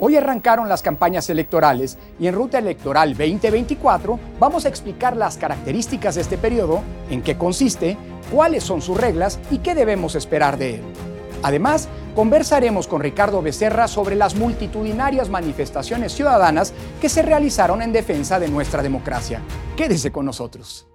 Hoy arrancaron las campañas electorales y en Ruta Electoral 2024 vamos a explicar las características de este periodo, en qué consiste, cuáles son sus reglas y qué debemos esperar de él. Además, conversaremos con Ricardo Becerra sobre las multitudinarias manifestaciones ciudadanas que se realizaron en defensa de nuestra democracia. Quédese con nosotros.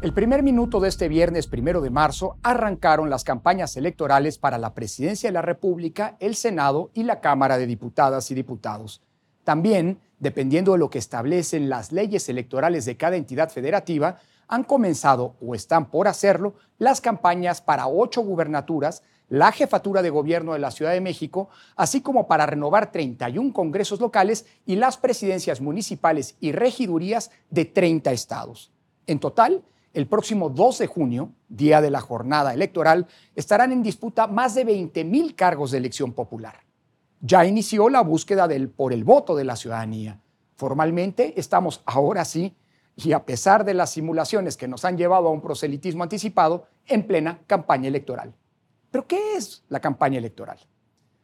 El primer minuto de este viernes primero de marzo arrancaron las campañas electorales para la presidencia de la República, el Senado y la Cámara de Diputadas y Diputados. También, dependiendo de lo que establecen las leyes electorales de cada entidad federativa, han comenzado o están por hacerlo las campañas para ocho gubernaturas, la jefatura de gobierno de la Ciudad de México, así como para renovar 31 congresos locales y las presidencias municipales y regidurías de 30 estados. En total, el próximo 2 de junio, día de la jornada electoral, estarán en disputa más de 20 mil cargos de elección popular. Ya inició la búsqueda del, por el voto de la ciudadanía. Formalmente estamos ahora sí, y a pesar de las simulaciones que nos han llevado a un proselitismo anticipado, en plena campaña electoral. ¿Pero qué es la campaña electoral?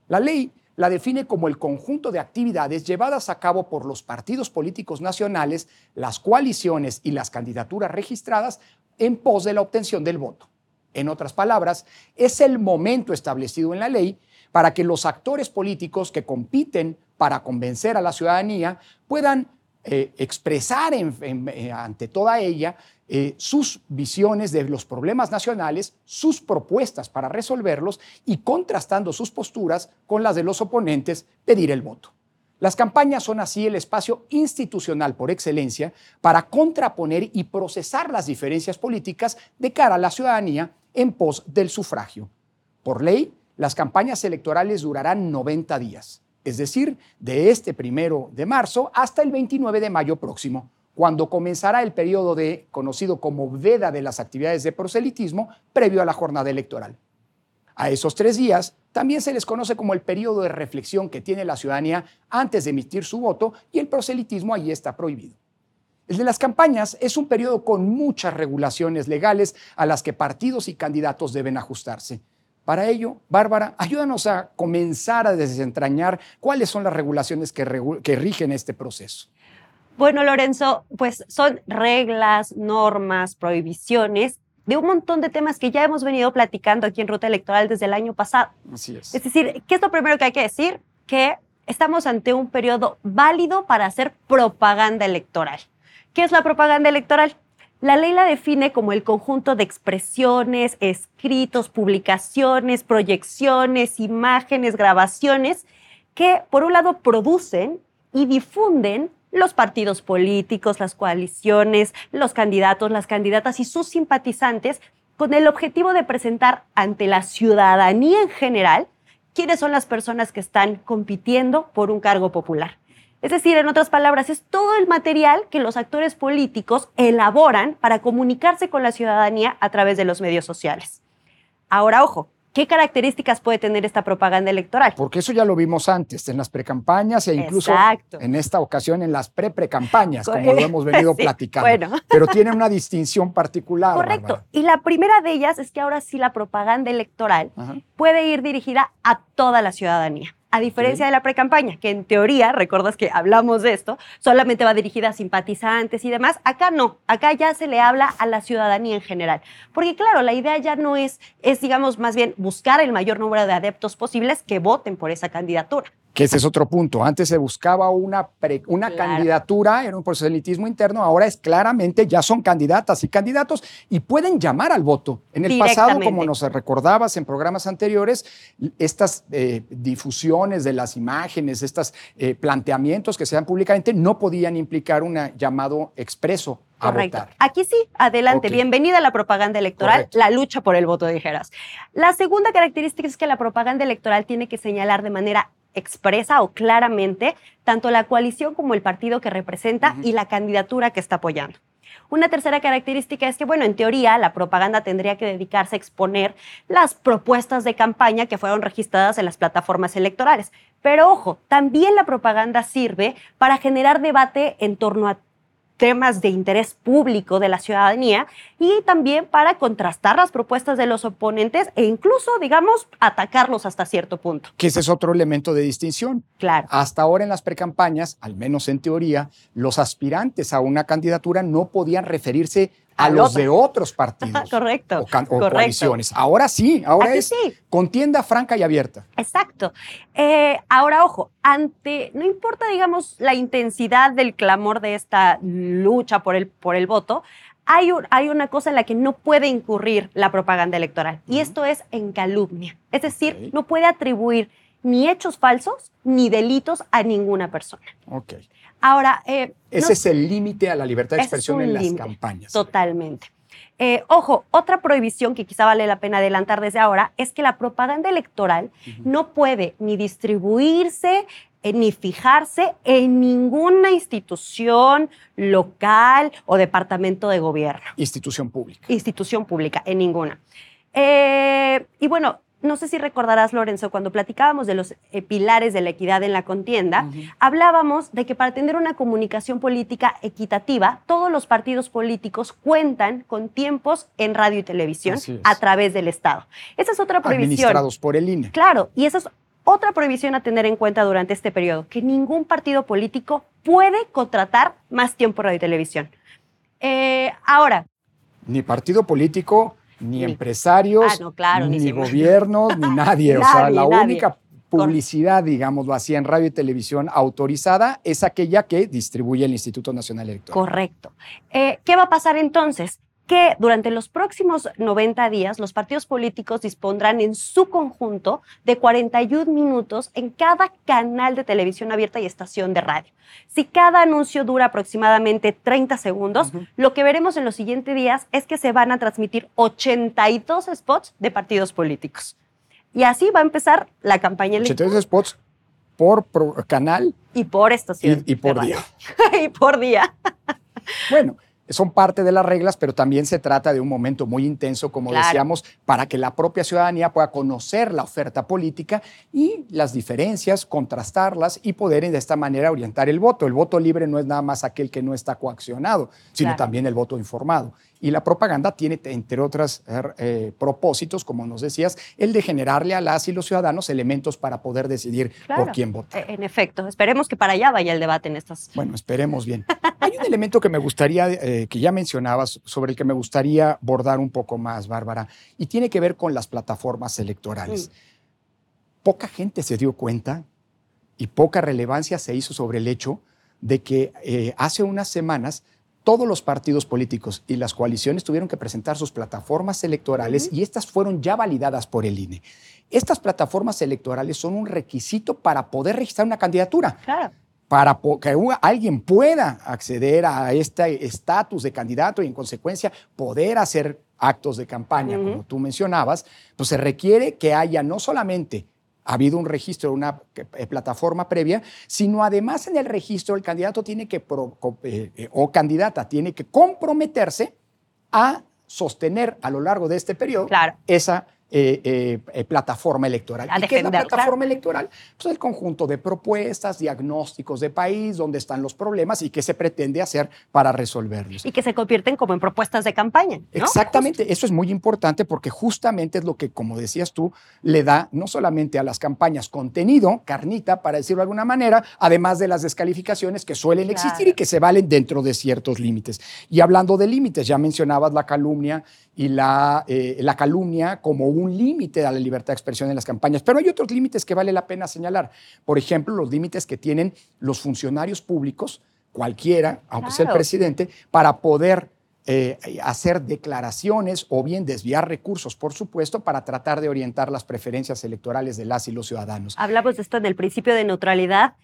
La ley la define como el conjunto de actividades llevadas a cabo por los partidos políticos nacionales, las coaliciones y las candidaturas registradas en pos de la obtención del voto. En otras palabras, es el momento establecido en la ley para que los actores políticos que compiten para convencer a la ciudadanía puedan eh, expresar eh, ante toda ella eh, sus visiones de los problemas nacionales, sus propuestas para resolverlos y contrastando sus posturas con las de los oponentes, pedir el voto. Las campañas son así el espacio institucional por excelencia para contraponer y procesar las diferencias políticas de cara a la ciudadanía en pos del sufragio. Por ley, las campañas electorales durarán 90 días, es decir, de este primero de marzo hasta el 29 de mayo próximo cuando comenzará el periodo de, conocido como veda de las actividades de proselitismo, previo a la jornada electoral. A esos tres días también se les conoce como el periodo de reflexión que tiene la ciudadanía antes de emitir su voto y el proselitismo allí está prohibido. El de las campañas es un periodo con muchas regulaciones legales a las que partidos y candidatos deben ajustarse. Para ello, Bárbara, ayúdanos a comenzar a desentrañar cuáles son las regulaciones que, que rigen este proceso. Bueno, Lorenzo, pues son reglas, normas, prohibiciones de un montón de temas que ya hemos venido platicando aquí en Ruta Electoral desde el año pasado. Así es. Es decir, ¿qué es lo primero que hay que decir? Que estamos ante un periodo válido para hacer propaganda electoral. ¿Qué es la propaganda electoral? La ley la define como el conjunto de expresiones, escritos, publicaciones, proyecciones, imágenes, grabaciones que, por un lado, producen y difunden los partidos políticos, las coaliciones, los candidatos, las candidatas y sus simpatizantes con el objetivo de presentar ante la ciudadanía en general quiénes son las personas que están compitiendo por un cargo popular. Es decir, en otras palabras, es todo el material que los actores políticos elaboran para comunicarse con la ciudadanía a través de los medios sociales. Ahora, ojo, ¿Qué características puede tener esta propaganda electoral? Porque eso ya lo vimos antes, en las precampañas e incluso en esta ocasión en las pre-precampañas, como lo hemos venido platicando. Pero tiene una distinción particular. Correcto. Y la primera de ellas es que ahora sí la propaganda electoral puede ir dirigida a toda la ciudadanía. A diferencia de la precampaña, que en teoría, recuerdas que hablamos de esto, solamente va dirigida a simpatizantes y demás, acá no, acá ya se le habla a la ciudadanía en general. Porque claro, la idea ya no es, es digamos, más bien buscar el mayor número de adeptos posibles que voten por esa candidatura. Que ese es otro punto. Antes se buscaba una, una candidatura, era un proselitismo interno, ahora es claramente, ya son candidatas y candidatos y pueden llamar al voto. En el pasado, como nos recordabas en programas anteriores, estas eh, difusiones de las imágenes, estos eh, planteamientos que se dan públicamente no podían implicar un llamado expreso a Votar. Aquí sí, adelante. Bienvenida a la propaganda electoral, la lucha por el voto, dijeras. La segunda característica es que la propaganda electoral tiene que señalar de manera expresa o claramente tanto la coalición como el partido que representa y la candidatura que está apoyando. Una tercera característica es que, bueno, en teoría la propaganda tendría que dedicarse a exponer las propuestas de campaña que fueron registradas en las plataformas electorales. Pero ojo, también la propaganda sirve para generar debate en torno a temas de interés público de la ciudadanía y también para contrastar las propuestas de los oponentes e incluso, digamos, atacarlos hasta cierto punto. Que ese es otro elemento de distinción. Claro. Hasta ahora en las precampañas, al menos en teoría, los aspirantes a una candidatura no podían referirse a los otro. de otros partidos Correcto. o, correcto. coaliciones. Ahora sí, ahora Aquí es sí. contienda franca y abierta. Exacto. Eh, ahora, ojo, ante, no importa, digamos, la intensidad del clamor de esta lucha por el, por el voto, hay, un- hay una cosa en la que no puede incurrir la propaganda electoral, y esto es en calumnia. Es decir, no puede atribuir ni hechos falsos ni delitos a ninguna persona. Ok. Ahora, eh, Ese no- es el límite a la libertad de expresión en las campañas. Totalmente. Eh, ojo, otra prohibición que quizá vale la pena adelantar desde ahora es que la propaganda electoral no puede ni distribuirse eh, ni fijarse en ninguna institución local o departamento de gobierno, Institución pública. institución pública, en ninguna. Eh, y bueno, no sé si recordarás, Lorenzo, cuando platicábamos de los eh, pilares de la equidad en la contienda, hablábamos de que para tener una comunicación política equitativa, todos los partidos políticos cuentan con tiempos en radio y televisión a través del Estado. Esa es otra prohibición. Administrados por el INE. Claro, y esa es otra prohibición a tener en cuenta durante este periodo, que ningún partido político puede contratar más tiempo radio y televisión. Eh, ahora, Ni partido político, ni, empresarios, Ah, no, claro, ni gobiernos, ni nadie. o sea, Nadie, la nadie. única publicidad, digámoslo así, en radio y televisión autorizada es aquella que distribuye el Instituto Nacional Electoral. Correcto. Eh, ¿Qué va a pasar entonces? Que durante los próximos 90 días los partidos políticos dispondrán en su conjunto de 41 minutos en cada canal de televisión abierta y estación de radio. Si cada anuncio dura aproximadamente 30 segundos, lo que veremos en los siguientes días es que se van a transmitir 82 spots de partidos políticos. Y así va a empezar la campaña electoral 82 spots por pro- canal y por estación. y, y por día. y por día. Bueno, son parte de las reglas, pero también se trata de un momento muy intenso, como Claro. decíamos, para que la propia ciudadanía pueda conocer la oferta política y las diferencias, contrastarlas y poder de esta manera orientar el voto. El voto libre no es nada más aquel que no está coaccionado, sino Claro. también el voto informado. Y la propaganda tiene, entre otros propósitos, como nos decías, el de generarle a las y los ciudadanos elementos para poder decidir Claro. por quién votar. Eh, En efecto, esperemos que para allá vaya el debate en estas. Bueno, esperemos bien. Hay un elemento que me gustaría, eh, que ya mencionabas, sobre el que me gustaría bordar un poco más, Bárbara, y tiene que ver con las plataformas electorales. Poca gente se dio cuenta y poca relevancia se hizo sobre el hecho de que eh, hace unas semanas todos los partidos políticos y las coaliciones tuvieron que presentar sus plataformas electorales y estas fueron ya validadas por el INE. Estas plataformas electorales son un requisito para poder registrar una candidatura Claro. para que alguien pueda acceder a este estatus de candidato y en consecuencia poder hacer actos de campaña, como tú mencionabas, pues se requiere que haya no solamente habido un registro, una eh, plataforma previa, sino además en el registro el candidato tiene que, eh, eh, o candidata tiene que comprometerse a sostener a lo largo de este periodo Claro. esa eh, eh, eh, plataforma electoral. A ¿Y qué es la plataforma electoral? Pues el conjunto de propuestas, diagnósticos de país, dónde están los problemas y qué se pretende hacer para resolverlos. Y que se convierten como en propuestas de campaña. ¿no? Exactamente, eso es muy importante porque justamente es lo que, como decías tú, le da no solamente a las campañas contenido, carnita, para decirlo de alguna manera, además de las descalificaciones que suelen Claro. existir y que se valen dentro de ciertos límites. Y hablando de límites, ya mencionabas la calumnia y la, eh, la calumnia como un límite a la libertad de expresión en las campañas, pero hay otros límites que vale la pena señalar. Por ejemplo, los límites que tienen los funcionarios públicos, cualquiera, aunque sea el presidente, para poder eh, hacer declaraciones o bien desviar recursos, por supuesto, para tratar de orientar las preferencias electorales de las y los ciudadanos. Hablamos de esto en el principio de neutralidad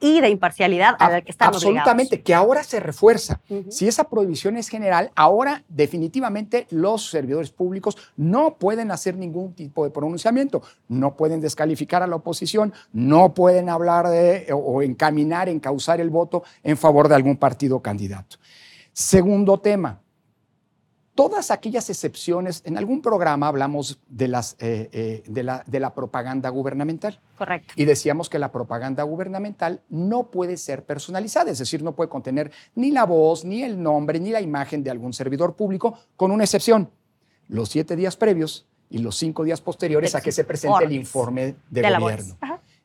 y de imparcialidad a la que están Absolutamente, que ahora se refuerza. Si esa prohibición es general, ahora definitivamente los servidores públicos no pueden hacer ningún tipo de pronunciamiento, no pueden descalificar a la oposición, no pueden hablar de o, o encaminar, encauzar el voto en favor de algún partido o candidato. Segundo tema, todas aquellas excepciones, en algún programa hablamos de, las, eh, eh, de, la, de, la, propaganda gubernamental. Correcto. Y decíamos que la propaganda gubernamental no puede ser personalizada, es decir, no puede contener ni la voz, ni el nombre, ni la imagen de algún servidor público, con una excepción, los siete días previos y los cinco días posteriores a que se presente el informe de, de gobierno,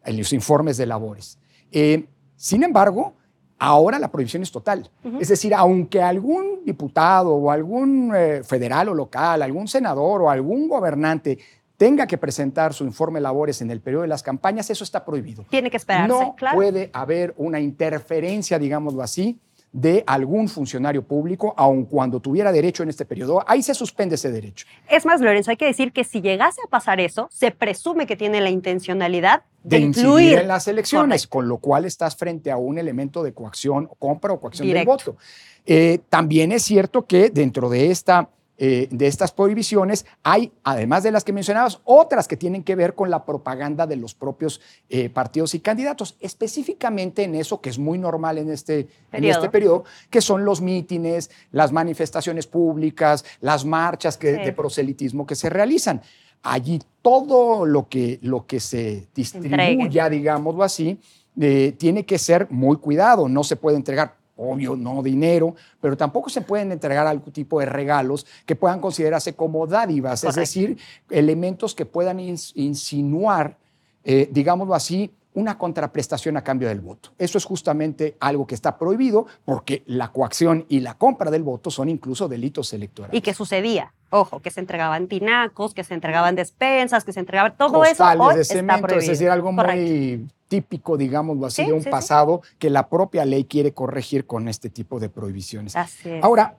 los informes de labores. Eh, sin embargo, Ahora la prohibición es total. Es decir, aunque algún diputado o algún eh, federal o local, algún senador o algún gobernante tenga que presentar su informe de labores en el periodo de las campañas, eso está prohibido. Tiene que esperarse, no puede haber una interferencia, digámoslo así, de algún funcionario público, aun cuando tuviera derecho en este periodo. Ahí se suspende ese derecho. Es más, Lorenzo, hay que decir que si llegase a pasar eso, se presume que tiene la intencionalidad de, incluir en las elecciones, con lo cual estás frente a un elemento de coacción, compra o coacción del voto. Eh, también es cierto que dentro de esta eh, de estas prohibiciones, hay, además de las que mencionabas, otras que tienen que ver con la propaganda de los propios eh, partidos y candidatos, específicamente en eso que es muy normal en este periodo, en este periodo. que son los mítines, las manifestaciones públicas, las marchas que, de proselitismo que se realizan. Allí todo lo que, lo que se distribuya, digámoslo así, eh, tiene que ser muy cuidado, no se puede entregar obvio, no dinero, pero tampoco se pueden entregar algún tipo de regalos que puedan considerarse como dádivas, es decir, elementos que puedan insinuar, eh, digámoslo así, una contraprestación a cambio del voto. Eso es justamente algo que está prohibido porque la coacción y la compra del voto son incluso delitos electorales. ¿Y qué sucedía? Ojo, que se entregaban tinacos, que se entregaban despensas, que se entregaban todo eso. Hoy de cemento, es decir, algo muy típico, digámoslo así, de un pasado que la propia ley quiere corregir con este tipo de prohibiciones. Ahora,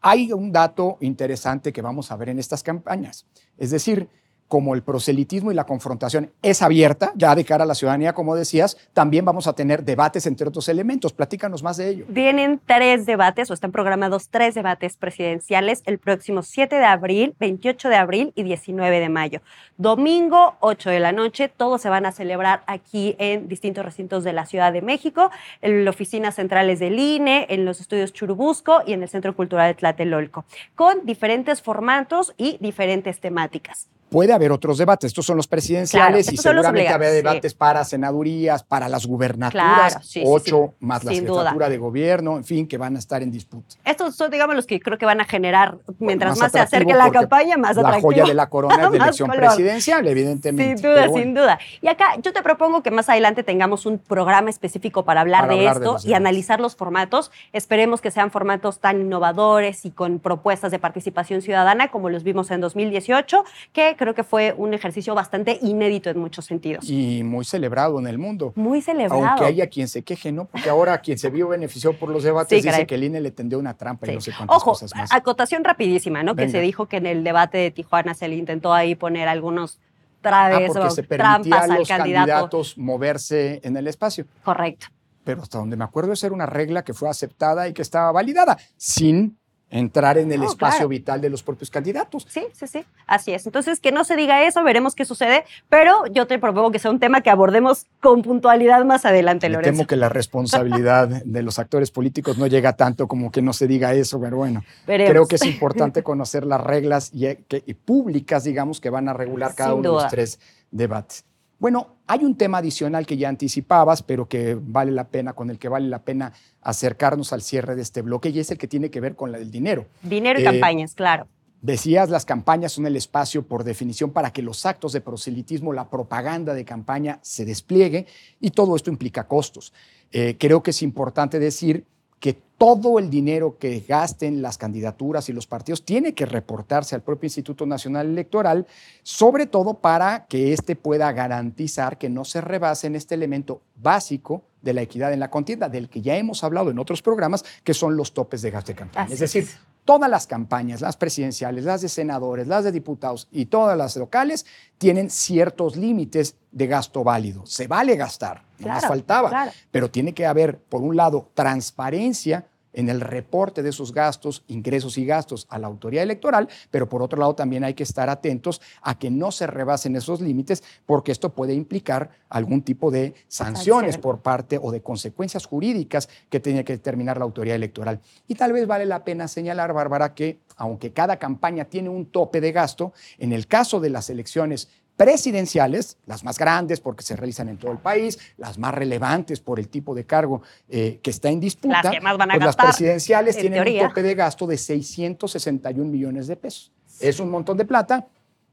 hay un dato interesante que vamos a ver en estas campañas. Es decir, como el proselitismo y la confrontación es abierta, ya de cara a la ciudadanía, como decías, también vamos a tener debates entre otros elementos. Platícanos más de ello. Vienen tres debates, o están programados tres debates presidenciales el próximo 7 de abril, 28 de abril y 19 de mayo. Domingo, 8 de la noche, todos se van a celebrar aquí en distintos recintos de la Ciudad de México, en las oficinas centrales del INE, en los estudios Churubusco y en el Centro Cultural de Tlatelolco, con diferentes formatos y diferentes temáticas puede haber otros debates. Estos son los presidenciales y seguramente habrá debates para senadurías, para las gubernaturas, ocho más la jefatura de gobierno, en fin, que van a estar en disputa. Estos son, digamos, los que creo que van a generar, mientras más, se acerque la campaña, más atractivo. La joya de la corona es de elección presidencial, evidentemente. Sin duda, sin duda. Y acá yo te propongo que más adelante tengamos un programa específico para hablar de esto y analizar los formatos. Esperemos que sean formatos tan innovadores y con propuestas de participación ciudadana como los vimos en 2018, que creo que fue un ejercicio bastante inédito en muchos sentidos. Y muy celebrado en el mundo. Muy celebrado. Aunque haya quien se queje, ¿no? Porque ahora quien se vio beneficiado por los debates dice que el INE le tendió una trampa y no sé cuántas Ojo, cosas más. acotación rapidísima, ¿no? Que se dijo que en el debate de Tijuana se le intentó ahí poner algunos traves ah, o se trampas a los candidatos moverse en el espacio. Correcto. Pero hasta donde me acuerdo, esa era una regla que fue aceptada y que estaba validada, sin entrar en el espacio vital de los propios candidatos. Sí, sí, sí, así es. Entonces, que no se diga eso, veremos qué sucede, pero yo te propongo que sea un tema que abordemos con puntualidad más adelante, Me Lorenzo. Temo que la responsabilidad de los actores políticos no llega tanto como que no se diga eso, pero bueno, creo que es importante conocer las reglas y, públicas, digamos, que van a regular cada uno de los tres debates. Bueno, hay un tema adicional que ya anticipabas, pero que vale la pena, con el que vale la pena acercarnos al cierre de este bloque, y es el que tiene que ver con el dinero. Dinero y eh, campañas, claro. Decías, las campañas son el espacio por definición para que los actos de proselitismo, la propaganda de campaña se despliegue y todo esto implica costos. Eh, creo que es importante decir que todo el dinero que gasten las candidaturas y los partidos tiene que reportarse al propio Instituto Nacional Electoral, sobre todo para que éste pueda garantizar que no se rebase en este elemento básico de la equidad en la contienda, del que ya hemos hablado en otros programas, que son los topes de gasto de campaña. es decir, todas las campañas, las presidenciales, las de senadores, las de diputados y todas las locales tienen ciertos límites de gasto válido. Se vale gastar, no más faltaba, pero tiene que haber, por un lado, transparencia en el reporte de esos gastos, ingresos y gastos a la autoridad electoral, pero por otro lado también hay que estar atentos a que no se rebasen esos límites, porque esto puede implicar algún tipo de sanciones por parte o de consecuencias jurídicas que tiene que determinar la autoridad electoral. Y tal vez vale la pena señalar, Bárbara, que aunque cada campaña tiene un tope de gasto, en el caso de las elecciones presidenciales, las más grandes porque se realizan en todo el país, las más relevantes por el tipo de cargo eh, que está en disputa, las, que más van a pues gastar, las presidenciales tienen un tope de gasto de 661 millones de pesos. Es un montón de plata,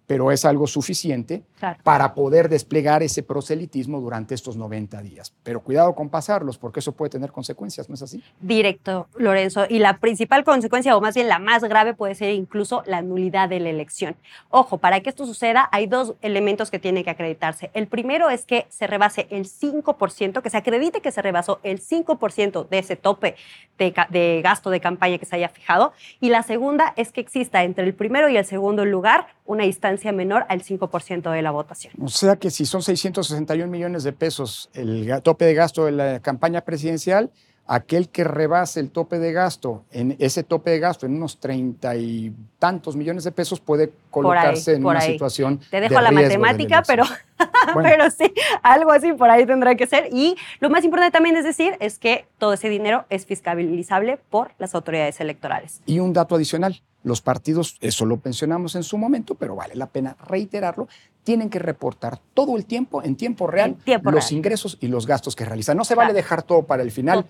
pero es algo suficiente para poder desplegar ese proselitismo durante estos 90 días. Pero cuidado con pasarlos, porque eso puede tener consecuencias, ¿no es así? Directo, Lorenzo. Y la principal consecuencia, o más bien la más grave, puede ser incluso la nulidad de la elección. Ojo, para que esto suceda hay dos elementos que tienen que acreditarse. El primero es que se rebase el 5%, que se acredite que se rebasó el 5% de ese tope de, de gasto de campaña que se haya fijado. Y la segunda es que exista entre el primero y el segundo lugar una distancia menor al 5% de la votación. O sea que si son 661 millones de pesos el tope de gasto de la campaña presidencial, aquel que rebase el tope de gasto, en ese tope de gasto en unos treinta y tantos millones de pesos puede colocarse en una situación. Te dejo la matemática, pero, pero sí, algo así por ahí tendrá que ser. Y lo más importante también es decir es que todo ese dinero es fiscalizable por las autoridades electorales. Y un dato adicional, los partidos, eso lo pensionamos en su momento, pero vale la pena reiterarlo, tienen que reportar todo el tiempo, en tiempo real, los ingresos y los gastos que realizan. No se vale dejar todo para el final.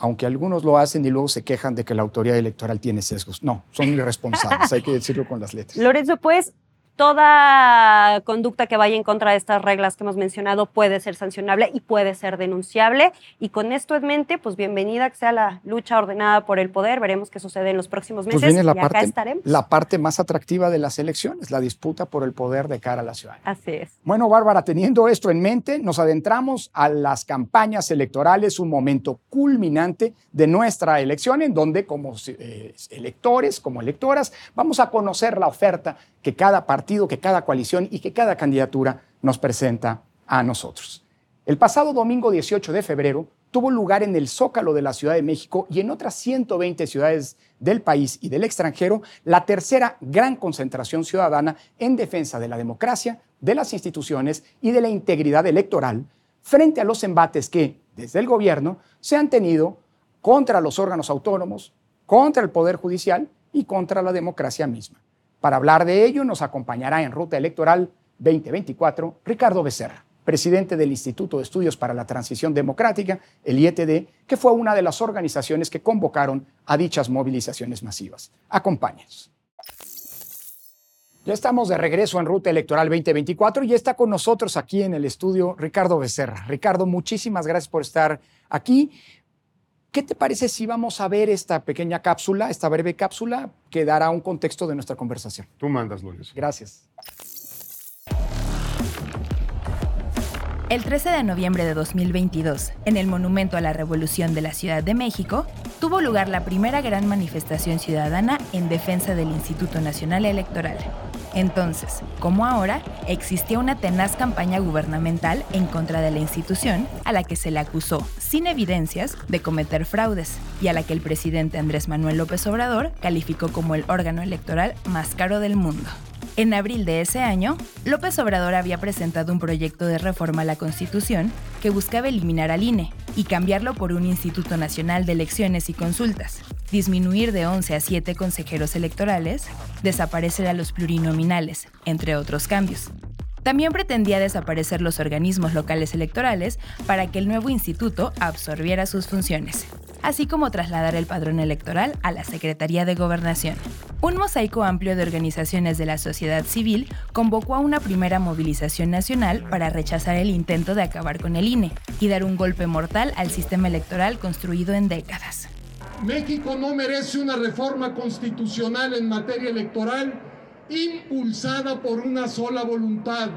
Aunque algunos lo hacen y luego se quejan de que la autoridad electoral tiene sesgos. No, son irresponsables, hay que decirlo con las letras. Lorenzo, pues toda conducta que vaya en contra de estas reglas que hemos mencionado puede ser sancionable y puede ser denunciable. Y con esto en mente, pues bienvenida que sea la lucha ordenada por el poder. Veremos qué sucede en los próximos pues meses. Pues viene la y parte, acá estaremos. La parte más atractiva de las elecciones, la disputa por el poder de cara a la ciudad. Así es. Bueno, Bárbara, teniendo esto en mente, nos adentramos a las campañas electorales, un momento culminante de nuestra elección, en donde como eh, electores, como electoras, vamos a conocer la oferta que cada partido, que cada coalición y que cada candidatura nos presenta a nosotros. El pasado domingo 18 de febrero tuvo lugar en el Zócalo de la Ciudad de México y en otras 120 ciudades del país y del extranjero la tercera gran concentración ciudadana en defensa de la democracia, de las instituciones y de la integridad electoral frente a los embates que, desde el gobierno, se han tenido contra los órganos autónomos, contra el Poder Judicial y contra la democracia misma. Para hablar de ello nos acompañará en Ruta Electoral 2024 Ricardo Becerra, presidente del Instituto de Estudios para la Transición Democrática, el IETD, que fue una de las organizaciones que convocaron a dichas movilizaciones masivas. Acompáñenos. Ya estamos de regreso en Ruta Electoral 2024 y está con nosotros aquí en el estudio Ricardo Becerra. Ricardo, muchísimas gracias por estar aquí. ¿Qué te parece si vamos a ver esta pequeña cápsula, esta breve cápsula que dará un contexto de nuestra conversación? Tú mandas, Lorenzo. Gracias. El 13 de noviembre de 2022, en el Monumento a la Revolución de la Ciudad de México, tuvo lugar la primera gran manifestación ciudadana en defensa del Instituto Nacional Electoral. Entonces, como ahora, existía una tenaz campaña gubernamental en contra de la institución a la que se le acusó, sin evidencias, de cometer fraudes y a la que el presidente Andrés Manuel López Obrador calificó como el órgano electoral más caro del mundo. En abril de ese año, López Obrador había presentado un proyecto de reforma a la Constitución que buscaba eliminar al INE y cambiarlo por un Instituto Nacional de Elecciones y Consultas, disminuir de 11 a 7 consejeros electorales, desaparecer a los plurinominales, entre otros cambios. También pretendía desaparecer los organismos locales electorales para que el nuevo instituto absorbiera sus funciones, así como trasladar el padrón electoral a la Secretaría de Gobernación. Un mosaico amplio de organizaciones de la sociedad civil convocó a una primera movilización nacional para rechazar el intento de acabar con el INE y dar un golpe mortal al sistema electoral construido en décadas. México no merece una reforma constitucional en materia electoral impulsada por una sola voluntad.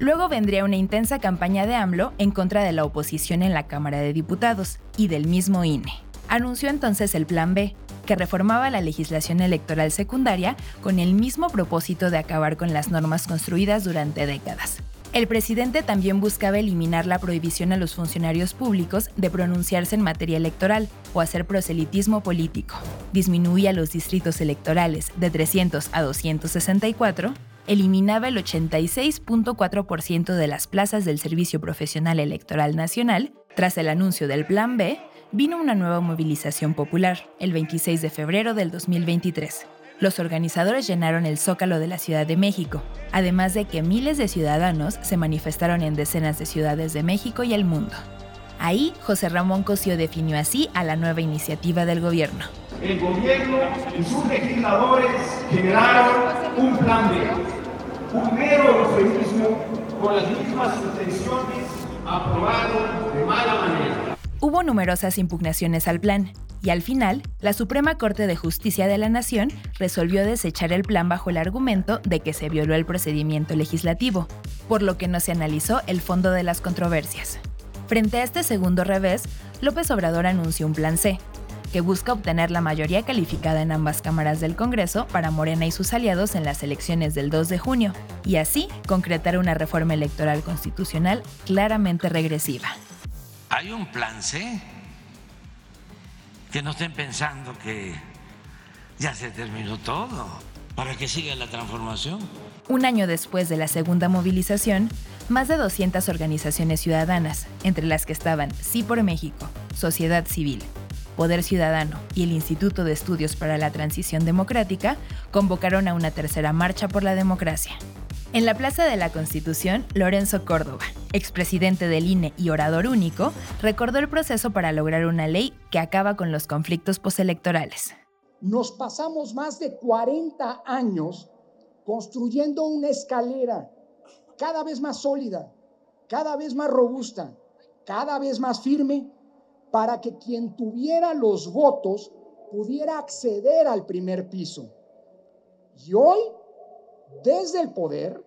Luego vendría una intensa campaña de AMLO en contra de la oposición en la Cámara de Diputados y del mismo INE. Anunció entonces el Plan B, que reformaba la legislación electoral secundaria con el mismo propósito de acabar con las normas construidas durante décadas. El presidente también buscaba eliminar la prohibición a los funcionarios públicos de pronunciarse en materia electoral o hacer proselitismo político. Disminuía los distritos electorales de 300 a 264, eliminaba el 86.4% de las plazas del Servicio Profesional Electoral Nacional. Tras el anuncio del Plan B, vino una nueva movilización popular, el 26 de febrero del 2023 los organizadores llenaron el zócalo de la Ciudad de México, además de que miles de ciudadanos se manifestaron en decenas de ciudades de México y el mundo. Ahí, José Ramón Cosío definió así a la nueva iniciativa del gobierno. El gobierno y sus legisladores generaron un plan B, un mero eufemismo con las mismas intenciones aprobado de mala manera. Hubo numerosas impugnaciones al plan, y al final, la Suprema Corte de Justicia de la Nación resolvió desechar el plan bajo el argumento de que se violó el procedimiento legislativo, por lo que no se analizó el fondo de las controversias. Frente a este segundo revés, López Obrador anunció un plan C, que busca obtener la mayoría calificada en ambas cámaras del Congreso para Morena y sus aliados en las elecciones del 2 de junio, y así concretar una reforma electoral constitucional claramente regresiva. Hay un plan C que no estén pensando que ya se terminó todo, para que siga la transformación. Un año después de la segunda movilización, más de 200 organizaciones ciudadanas, entre las que estaban Sí por México, Sociedad Civil, Poder Ciudadano y el Instituto de Estudios para la Transición Democrática, convocaron a una tercera marcha por la democracia. En la Plaza de la Constitución, Lorenzo Córdoba, expresidente del INE y orador único, recordó el proceso para lograr una ley que acaba con los conflictos postelectorales. Nos pasamos más de 40 años construyendo una escalera cada vez más sólida, cada vez más robusta, cada vez más firme, para que quien tuviera los votos pudiera acceder al primer piso. Y hoy desde el poder,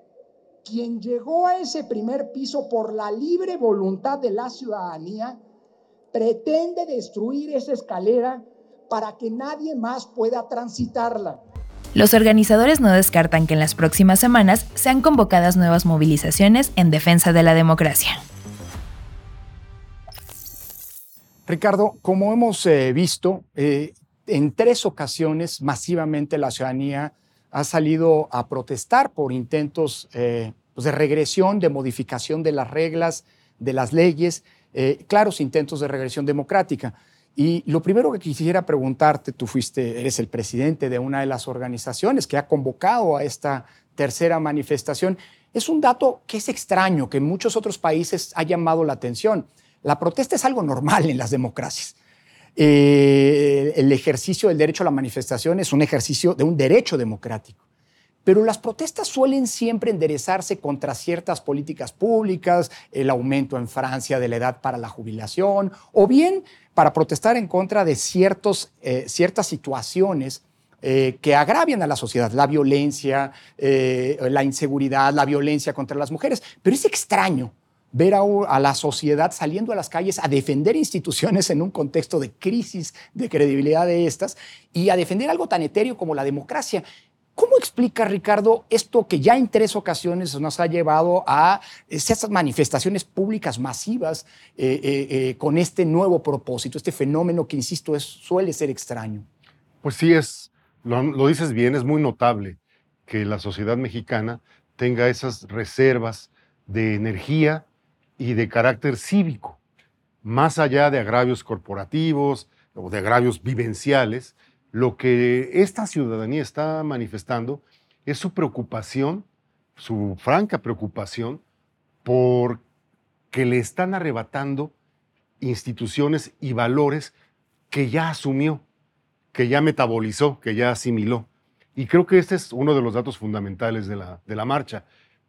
quien llegó a ese primer piso por la libre voluntad de la ciudadanía, pretende destruir esa escalera para que nadie más pueda transitarla. Los organizadores no descartan que en las próximas semanas sean convocadas nuevas movilizaciones en defensa de la democracia. Ricardo, como hemos eh, visto, eh, en tres ocasiones masivamente la ciudadanía ha salido a protestar por intentos eh, pues, de regresión, de modificación de las reglas, de las leyes, claros intentos de regresión democrática. Y lo primero que quisiera preguntarte, tú fuiste, eres el presidente de una de las organizaciones que ha convocado a esta tercera manifestación. Es un dato que es extraño, que en muchos otros países ha llamado la atención. La protesta es algo normal en las democracias. Eh, el ejercicio del derecho a la manifestación es un ejercicio de un derecho democrático. Pero las protestas suelen siempre enderezarse contra ciertas políticas públicas, el aumento en Francia de la edad para la jubilación, o bien para protestar en contra de eh, ciertas situaciones eh, que agravian a la sociedad, la violencia, la inseguridad, la violencia contra las mujeres. Pero es extraño ver a, la sociedad saliendo a las calles a defender instituciones en un contexto de crisis de credibilidad de estas y a defender algo tan etéreo como la democracia. ¿Cómo explica, Ricardo, esto que ya en tres ocasiones nos ha llevado a esas manifestaciones públicas masivas eh, eh, eh, con este nuevo propósito, este fenómeno que, insisto, es, suele ser extraño? Pues sí, es, lo dices bien, es muy notable que la sociedad mexicana tenga esas reservas de energía, y de carácter cívico, más allá de agravios corporativos o de agravios vivenciales, lo que esta ciudadanía está manifestando es su preocupación, su franca preocupación por que le están arrebatando instituciones y valores que ya asumió, que ya metabolizó, que ya asimiló. Y creo que este es uno de los datos fundamentales de la, de la marcha.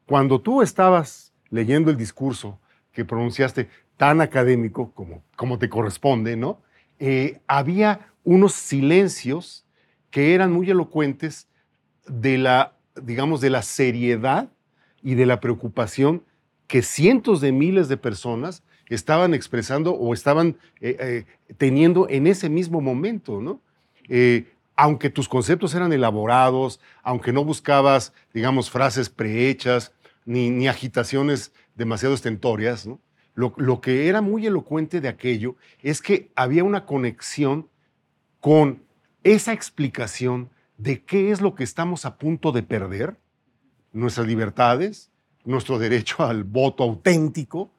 Cuando tú estabas leyendo el discurso que pronunciaste tan académico como, como te corresponde, ¿no? Eh, había unos silencios que eran muy elocuentes de la, digamos, de la seriedad y de la preocupación que cientos de miles de personas estaban expresando o estaban eh, eh, teniendo en ese mismo momento, ¿no? aunque tus conceptos eran elaborados, aunque no buscabas, digamos, frases prehechas, ni, ni agitaciones demasiado estentorias, ¿no? Lo, lo que era muy elocuente de aquello es que había una conexión con esa explicación de qué es lo que estamos a punto de perder, nuestras libertades, nuestro derecho al voto auténtico,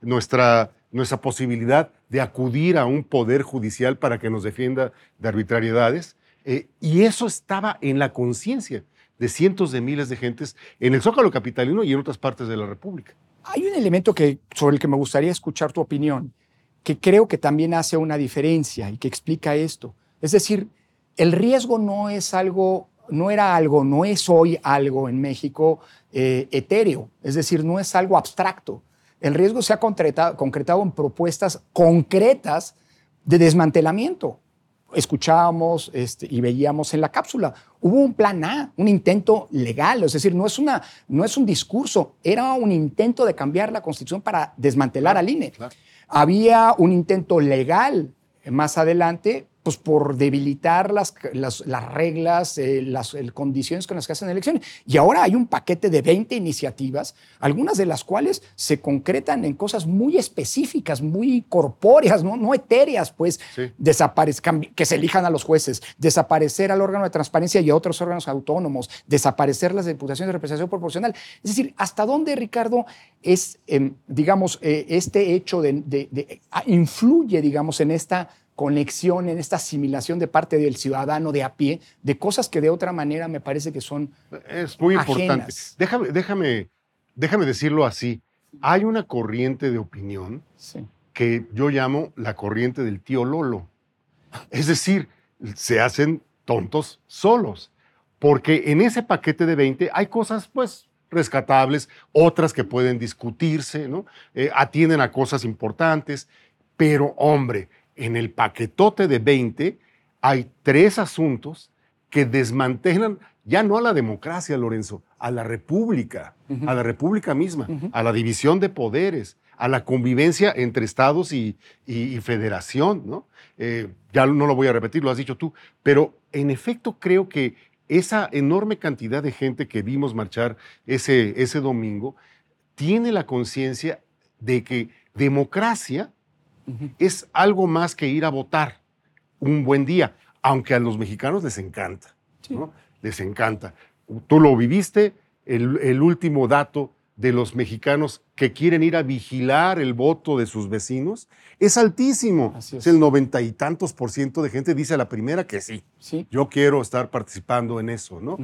nuestra posibilidad de acudir a un poder judicial para que nos defienda de arbitrariedades. eh, y eso estaba en la conciencia de cientos de miles de gentes en el Zócalo Capitalino y en otras partes de la República. Hay un elemento que, sobre el que me gustaría escuchar tu opinión, que creo que también hace una diferencia y que explica esto. Es decir, el riesgo no es algo, no era algo, no es hoy algo en México eh, etéreo, es decir, no es algo abstracto. El riesgo se ha concretado, concretado en propuestas concretas de desmantelamiento. Escuchábamos este, y veíamos en la cápsula, hubo un plan A, un intento legal, es decir, no es, una, no es un discurso, era un intento de cambiar la constitución para desmantelar al INE. Claro. Había un intento legal más adelante, pues por debilitar las, las, las reglas, eh, las condiciones con las que hacen elecciones. Y ahora hay un paquete de 20 iniciativas, algunas de las cuales se concretan en cosas muy específicas, muy corpóreas, no, no etéreas, pues, Sí. desaparezcan, que se elijan a los jueces, desaparecer al órgano de transparencia y a otros órganos autónomos, desaparecer las diputaciones de representación proporcional. Es decir, ¿hasta dónde, Ricardo, es, em, digamos, eh, este hecho de, de- de- ah, influye, digamos, en esta conexión, en esta asimilación de parte del ciudadano de a pie, de cosas que de otra manera me parece que son Es muy importante. Ajenas. Déjame, déjame, déjame decirlo así. Hay una corriente de opinión sí, que yo llamo la corriente del tío Lolo. Es decir, se hacen tontos solos, porque en ese paquete de 20 hay cosas, pues, rescatables, otras que pueden discutirse, ¿no? Eh, atienden a cosas importantes, pero hombre, en el paquetote de 20 hay tres asuntos que desmantelan ya no a la democracia, Lorenzo, a la república, a la república misma, a la división de poderes, a la convivencia entre estados y, y- y federación, ¿no? Eh, ya no lo voy a repetir, lo has dicho tú, pero en efecto creo que esa enorme cantidad de gente que vimos marchar ese, ese domingo tiene la conciencia de que democracia es algo más que ir a votar un buen día, aunque a los mexicanos les encanta, ¿no? Les encanta. Tú lo viviste, el, el último dato de los mexicanos que quieren ir a vigilar el voto de sus vecinos es altísimo. Así es. el noventa y tantos por ciento de gente dice a la primera que sí. sí. Yo quiero estar participando en eso, ¿no?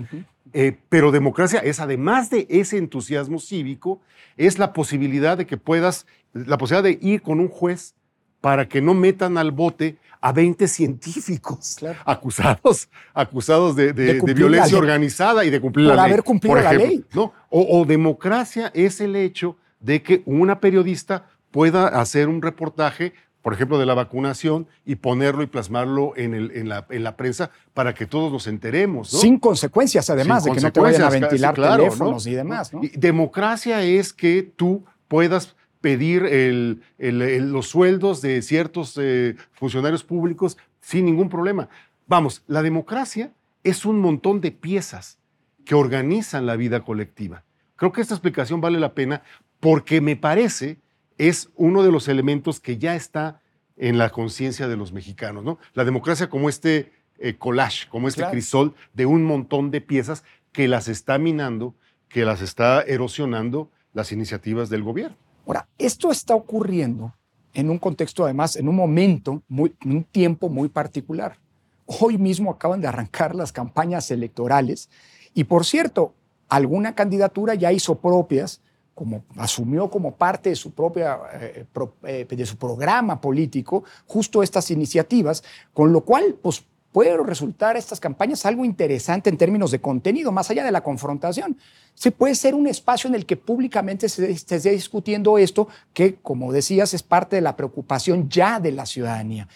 Eh, pero democracia es, además de ese entusiasmo cívico, es la posibilidad de que puedas, la posibilidad de ir con un juez para que no metan al bote a 20 científicos Claro. acusados, acusados de, de- De de cumplir violencia organizada y de cumplir Por la ley. haber cumplido la ley. ¿no? O, o democracia es el hecho de que una periodista pueda hacer un reportaje, por ejemplo, de la vacunación y ponerlo y plasmarlo en, el- en la, en la prensa para que todos nos enteremos. ¿no? Sin consecuencias, además, Sin de que no te vayan a ventilar claro, teléfonos ¿no? y demás. ¿no? Y democracia es que tú puedas pedir el- el- el- los sueldos de ciertos eh, funcionarios públicos sin ningún problema. Vamos, la democracia es un montón de piezas que organizan la vida colectiva. Creo que esta explicación vale la pena porque me parece es uno de los elementos que ya está en la conciencia de los mexicanos, ¿no? La democracia como este eh, collage, como este Claro. crisol de un montón de piezas que las está minando, que las está erosionando las iniciativas del gobierno. Ahora, esto está ocurriendo en un contexto, además, en un momento, muy, en un tiempo muy particular. Hoy mismo acaban de arrancar las campañas electorales y, por cierto, alguna candidatura ya hizo propias, como asumió como parte de su propia, eh, eh, de su programa político, justo estas iniciativas, con lo cual, pues puede resultar estas campañas algo interesante en términos de contenido, más allá de la confrontación. Se puede ser un espacio en el que públicamente se, se esté discutiendo esto, que, como decías, es parte de la preocupación ya de la ciudadanía.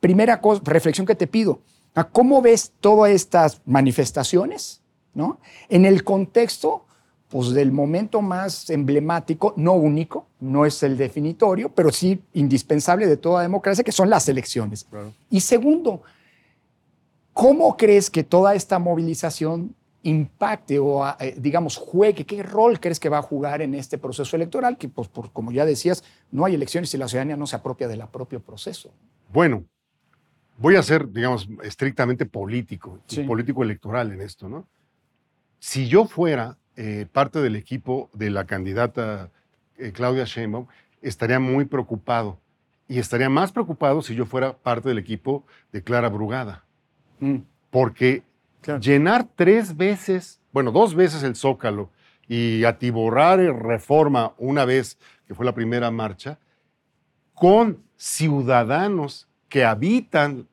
Primera cosa, reflexión que te pido, ¿a ¿cómo ves todas estas manifestaciones? ¿no? En el contexto pues, del momento más emblemático, no único, no es el definitorio, pero sí indispensable de toda democracia, que son las elecciones. Y segundo, ¿cómo crees que toda esta movilización impacte o, eh, digamos, juegue? ¿Qué rol crees que va a jugar en este proceso electoral? Que, pues, por, como ya decías, no hay elecciones y la ciudadanía no se apropia del propio proceso. Bueno, voy a ser, digamos, estrictamente político, político electoral en esto, ¿no? Si yo fuera eh, parte del equipo de la candidata eh, Claudia Sheinbaum, estaría muy preocupado. Y estaría más preocupado si yo fuera parte del equipo de Clara Brugada. Mm. Porque llenar tres veces, bueno, dos veces el Zócalo y atiborrar reforma una vez, que fue la primera marcha, con ciudadanos que habitan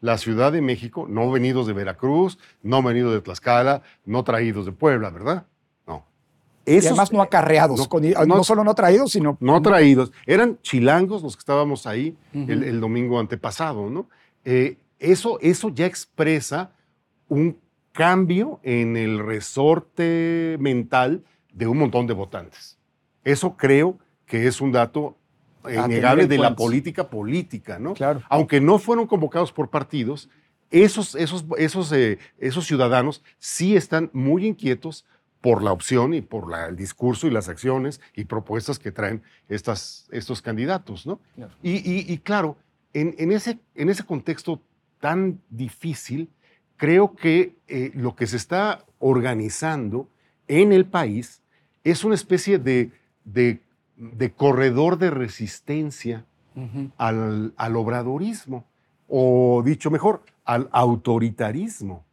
la Ciudad de México, no venidos de Veracruz, no venidos de Tlaxcala, no traídos de Puebla, ¿verdad? No. y además no acarreados, no, solo no traídos, sino... No traídos, eran chilangos los que estábamos ahí el, domingo antepasado, ¿no? Eh, eso, eso ya expresa un cambio en el resorte mental de un montón de votantes. Eso creo que es un dato innegable de la política política, ¿no? Claro. Aunque no fueron convocados por partidos, esos, esos, esos, eh, esos ciudadanos sí están muy inquietos por la opción y por el discurso y las acciones y propuestas que traen estas, estos candidatos, ¿no? Y, claro, en, en, ese, en ese contexto tan difícil, creo que eh, lo que se está organizando en el país es una especie de, de de corredor de resistencia al, obradorismo, o dicho mejor, al autoritarismo.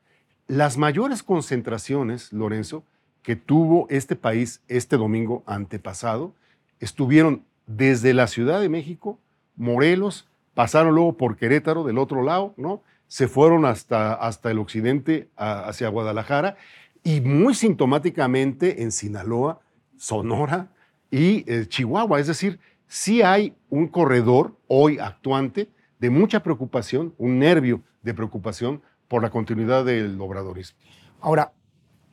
Las mayores concentraciones, Lorenzo, que tuvo este país este domingo antepasado, estuvieron desde la Ciudad de México, Morelos, pasaron luego por Querétaro del otro lado, ¿no? Se fueron hasta, hasta el occidente, hacia Guadalajara, y muy sintomáticamente en Sinaloa, Sonora, y eh, Chihuahua. Es decir, sí hay un corredor hoy actuante de mucha preocupación, un nervio de preocupación por la continuidad del obradorismo. Ahora,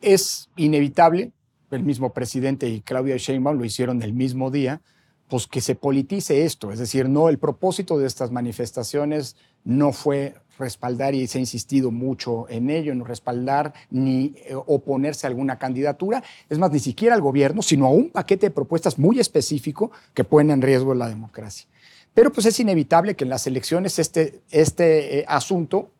es inevitable, el mismo presidente y Claudia Sheinbaum lo hicieron el mismo día, pues que se politice esto, es decir, no el propósito de estas manifestaciones no fue respaldar y se ha insistido mucho en ello, en respaldar ni eh, oponerse a alguna candidatura, es más, ni siquiera al gobierno, sino a un paquete de propuestas muy específico que ponen en riesgo la democracia. Pero pues es inevitable que en las elecciones este, este eh, asunto,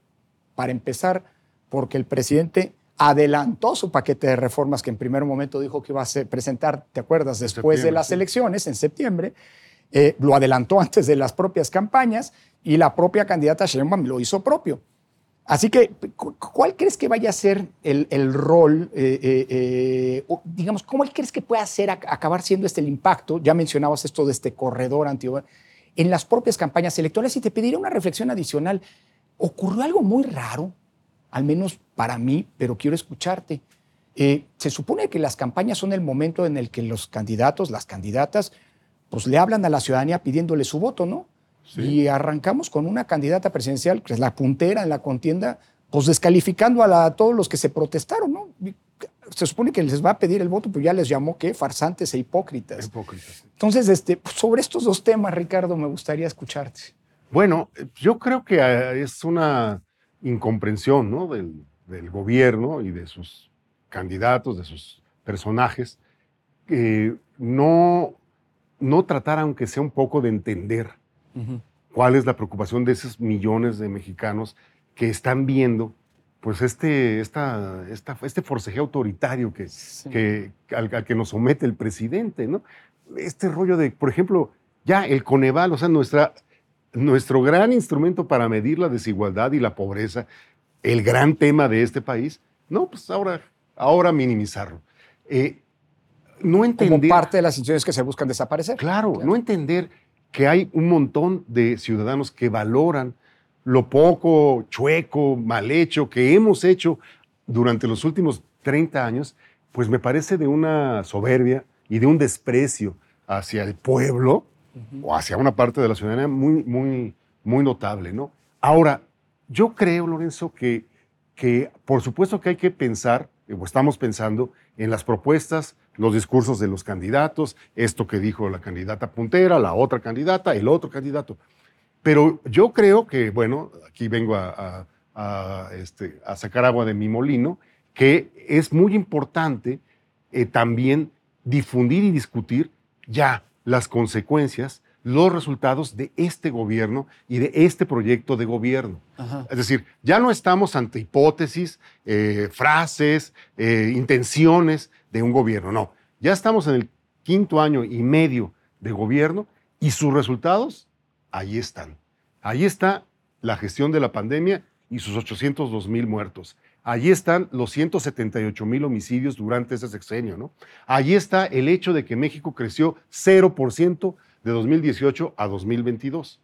para empezar, porque el presidente adelantó su paquete de reformas que en primer momento dijo que iba a presentar, ¿te acuerdas? Después de las elecciones, en septiembre, eh, lo adelantó antes de las propias campañas y la propia candidata Sheinbaum lo hizo propio. Así que, ¿cuál crees que vaya a ser el, rol, eh, eh, digamos, cómo crees que puede hacer acabar siendo este el impacto? Ya mencionabas esto de este corredor anti en las propias campañas electorales y te pediría una reflexión adicional. ¿Ocurrió algo muy raro? Al menos para mí, pero quiero escucharte. se supone que las campañas son el momento en el que los candidatos, las candidatas, pues le hablan a la ciudadanía pidiéndole su voto, ¿no? Y arrancamos con una candidata presidencial, que es la puntera en la contienda, pues descalificando a, todos los que se protestaron, ¿no? Se supone que les va a pedir el voto, pero ya les llamó, ¿qué? Farsantes e hipócritas. Hipócritas. Entonces, este, pues, sobre estos dos temas, Ricardo, me gustaría escucharte. Bueno, yo creo que eh, es una incomprensión ¿no? del, del gobierno y de sus candidatos, de sus personajes, que no no tratar, aunque sea un poco, de entender cuál es la preocupación de esos millones de mexicanos que están viendo pues este, esta, este forcejeo autoritario que, que, al, que nos somete el presidente, ¿no? Este rollo de, por ejemplo, ya el Coneval, o sea, nuestra, nuestro gran instrumento para medir la desigualdad y la pobreza, el gran tema de este país, no, pues ahora, ahora minimizarlo. Eh, no entender. Como parte de las instituciones que se buscan desaparecer. Claro, no entender que hay un montón de ciudadanos que valoran lo poco chueco, mal hecho que hemos hecho durante los últimos 30 años, pues me parece de una soberbia y de un desprecio hacia el pueblo o hacia una parte de la ciudadanía muy, muy, muy notable, ¿no? Ahora, yo creo, Lorenzo, que, que por supuesto que hay que pensar, o estamos pensando, en las propuestas los discursos de los candidatos, esto que dijo la candidata puntera, la otra candidata, el otro candidato. Pero yo creo que, bueno, aquí vengo a, este, a sacar agua de mi molino, que es muy importante eh, también difundir y discutir ya las consecuencias, los resultados de este gobierno y de este proyecto de gobierno. Es decir, ya no estamos ante hipótesis, eh, frases, eh, intenciones de un gobierno, no. Ya estamos en el quinto año y medio de gobierno y sus resultados ahí están. Ahí está la gestión de la pandemia y sus 802 mil muertos. Allí están los 178 mil homicidios durante ese sexenio, ¿no? Allí está el hecho de que México creció 0% de 2018 a 2022.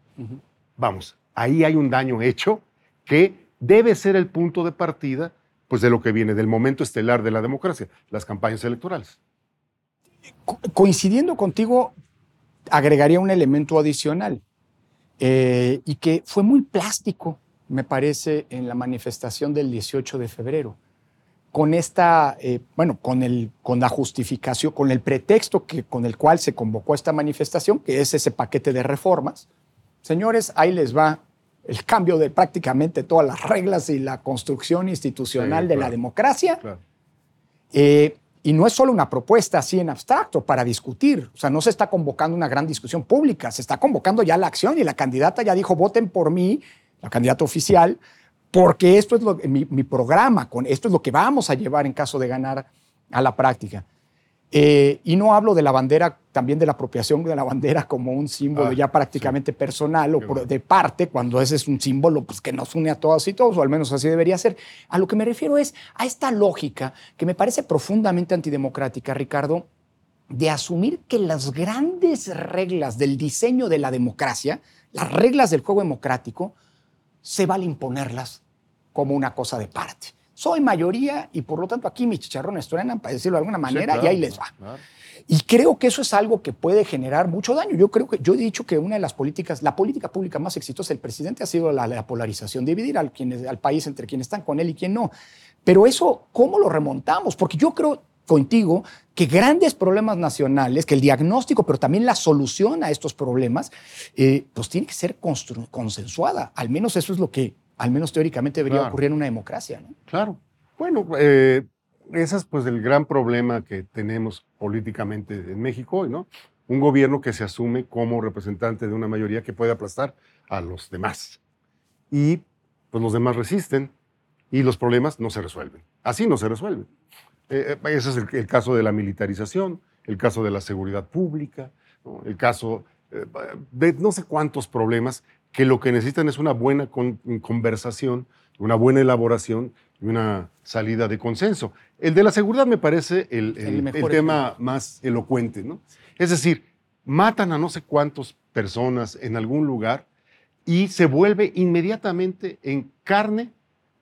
Vamos, ahí hay un daño hecho que debe ser el punto de partida pues de lo que viene del momento estelar de la democracia, las campañas electorales. coincidiendo contigo, agregaría un elemento adicional eh, y que fue muy plástico me parece, en la manifestación del 18 de febrero. Con esta, eh, bueno, con, el, con la justificación, con el pretexto que, con el cual se convocó esta manifestación, que es ese paquete de reformas. Señores, ahí les va el cambio de prácticamente todas las reglas y la construcción institucional de la democracia. Eh, y no es solo una propuesta así en abstracto para discutir, o sea, no se está convocando una gran discusión pública, se está convocando ya la acción y la candidata ya dijo, voten por mí la candidata oficial, porque esto es lo, mi, mi, programa, con, esto es lo que vamos a llevar en caso de ganar a la práctica. Eh, y no hablo de la bandera, también de la apropiación de la bandera como un símbolo ah, ya prácticamente personal o de parte, cuando ese es un símbolo pues, que nos une a todos y todos, o al menos así debería ser. A lo que me refiero es a esta lógica que me parece profundamente antidemocrática, Ricardo, de asumir que las grandes reglas del diseño de la democracia, las reglas del juego democrático, se vale imponerlas como una cosa de parte. Soy mayoría y por lo tanto aquí mis chicharrones truenan, para decirlo de alguna manera, y ahí les va. Y creo que eso es algo que puede generar mucho daño. Yo creo que yo he dicho que una de las políticas, la política pública más exitosa del presidente ha sido la, polarización, dividir al, al país entre quienes están con él y quien no. Pero eso, ¿cómo lo remontamos? Porque yo creo contigo que grandes problemas nacionales, que el diagnóstico, pero también la solución a estos problemas, eh, pues tiene que ser consensuada. Al menos eso es lo que, al menos teóricamente, debería ocurrir en una democracia. ¿no? Claro. Bueno, eh, ese es pues el gran problema que tenemos políticamente en México hoy, ¿no? Un gobierno que se asume como representante de una mayoría que puede aplastar a los demás. Y pues los demás resisten y los problemas no se resuelven. Así no se resuelven. Eh, eh, ese es el, caso de la militarización, el caso de la seguridad pública, el caso eh, de no sé cuántos problemas que lo que necesitan es una buena conversación, una buena elaboración y una salida de consenso. El de la seguridad me parece el, tema más elocuente, ¿no? Es decir, matan a no sé cuántas personas en algún lugar y se vuelve inmediatamente en carne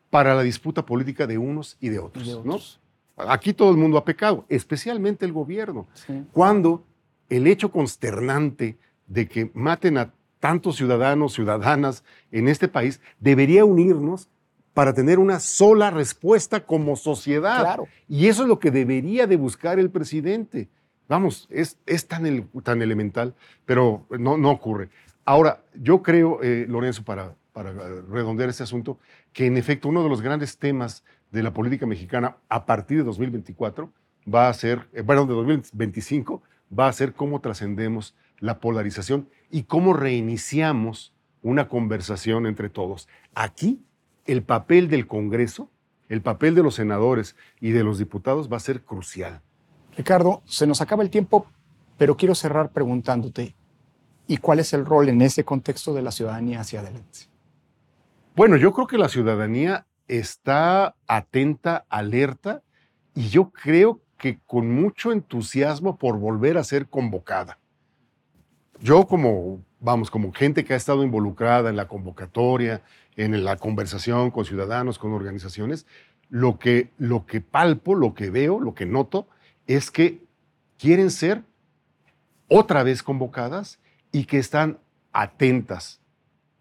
para la disputa política de unos y de otros. Y de otros. Aquí todo el mundo ha pecado, especialmente el gobierno. Cuando el hecho consternante de que maten a tantos ciudadanos, ciudadanas en este país, debería unirnos para tener una sola respuesta como sociedad. Y eso es lo que debería de buscar el presidente. Vamos, es, es tan, tan elemental, pero no, no ocurre. Ahora, yo creo, eh, Lorenzo, para, para redondear este asunto, que en efecto uno de los grandes temas de la política mexicana a partir de 2024 va a ser, eh, bueno, de 2025, va a ser cómo trascendemos la polarización y cómo reiniciamos una conversación entre todos. Aquí, el papel del Congreso, el papel de los senadores y de los diputados va a ser crucial. Ricardo, se nos acaba el tiempo, pero quiero cerrar preguntándote, ¿y cuál es el rol en ese contexto de la ciudadanía hacia adelante? Bueno, yo creo que la ciudadanía está atenta, alerta, y yo creo que con mucho entusiasmo por volver a ser convocada. Yo como, vamos, como gente que ha estado involucrada en la convocatoria, en la conversación con ciudadanos, con organizaciones, lo que, lo que palpo, lo que veo, lo que noto, es que quieren ser otra vez convocadas y que están atentas,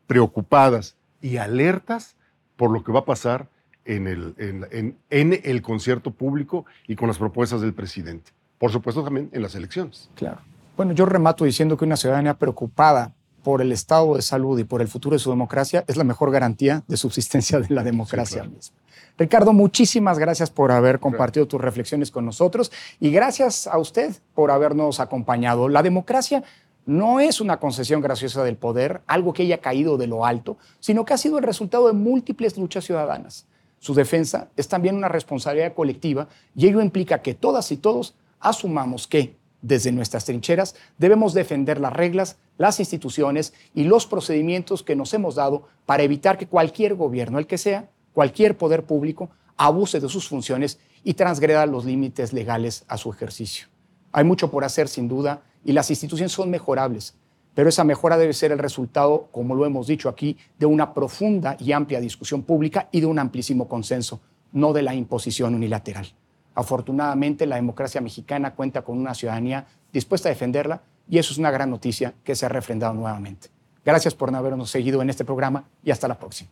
preocupadas y alertas por lo que va a pasar en el, en, el concierto público y con las propuestas del presidente. Por supuesto también en las elecciones. Claro. Bueno, yo remato diciendo que una ciudadanía preocupada por el estado de salud y por el futuro de su democracia es la mejor garantía de subsistencia de la democracia misma. Ricardo, muchísimas gracias por haber compartido tus reflexiones con nosotros y gracias a usted por habernos acompañado. La democracia no es una concesión graciosa del poder, algo que haya caído de lo alto, sino que ha sido el resultado de múltiples luchas ciudadanas. Su defensa es también una responsabilidad colectiva y ello implica que todas y todos asumamos que, desde nuestras trincheras, debemos defender las reglas, las instituciones y los procedimientos que nos hemos dado para evitar que cualquier gobierno, el que sea, cualquier poder público, abuse de sus funciones y transgreda los límites legales a su ejercicio. Hay mucho por hacer, sin duda, y las instituciones son mejorables, pero esa mejora debe ser el resultado, como lo hemos dicho aquí, de una profunda y amplia discusión pública y de un amplísimo consenso, no de la imposición unilateral. Afortunadamente, la democracia mexicana cuenta con una ciudadanía dispuesta a defenderla y eso es una gran noticia que se ha refrendado nuevamente. Gracias por habernos seguido en este programa y hasta la próxima.